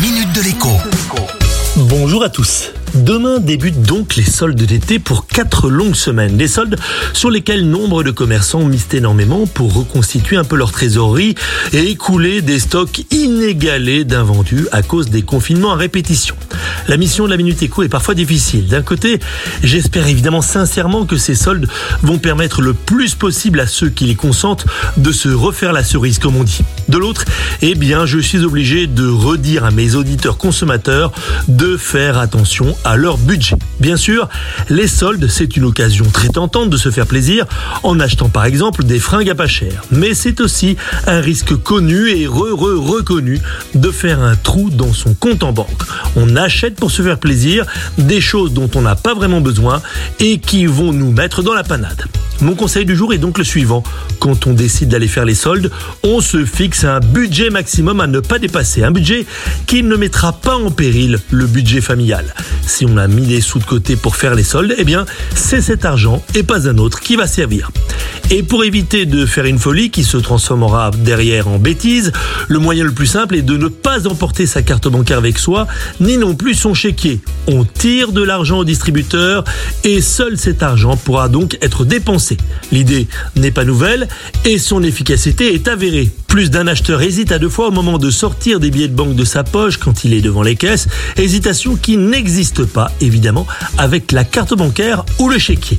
minute de l'écho. Bonjour à tous. Demain débutent donc les soldes d'été pour quatre longues semaines. Des soldes sur lesquels nombre de commerçants misent énormément pour reconstituer un peu leur trésorerie et écouler des stocks inégalés d'invendus à cause des confinements à répétition. La mission de la Minute Éco est parfois difficile. D'un côté, j'espère évidemment sincèrement que ces soldes vont permettre le plus possible à ceux qui les consentent de se refaire la cerise comme on dit. De l'autre, eh bien, je suis obligé de redire à mes auditeurs consommateurs de faire attention à leur budget. Bien sûr, les soldes, c'est une occasion très tentante de se faire plaisir en achetant par exemple des fringues à pas cher. Mais c'est aussi un risque connu et re-re-reconnu de faire un trou dans son compte en banque. On achète pour se faire plaisir des choses dont on n'a pas vraiment besoin et qui vont nous mettre dans la panade. Mon conseil du jour est donc le suivant. Quand on décide d'aller faire les soldes, on se fixe un budget maximum à ne pas dépasser. Un budget qui ne mettra pas en péril le budget familial. Si on a mis les sous de côté pour faire les soldes, eh bien, c'est cet argent et pas un autre qui va servir. Et pour éviter de faire une folie qui se transformera derrière en bêtise, le moyen le plus simple est de ne pas emporter sa carte bancaire avec soi, ni non plus son chéquier. On tire de l'argent au distributeur et seul cet argent pourra donc être dépensé. L'idée n'est pas nouvelle et son efficacité est avérée. Plus d'un acheteur hésite à deux fois au moment de sortir des billets de banque de sa poche quand il est devant les caisses, hésitation qui n'existe pas évidemment avec la carte bancaire ou le chéquier.